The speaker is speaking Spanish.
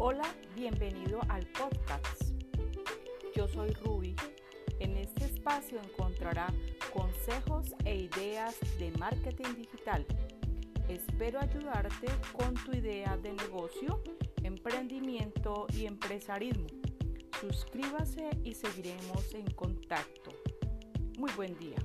Hola, bienvenido al podcast. Yo soy Ruby. En este espacio encontrará consejos e ideas de marketing digital. Espero ayudarte con tu idea de negocio, emprendimiento y empresarismo. Suscríbase y seguiremos en contacto. Muy buen día.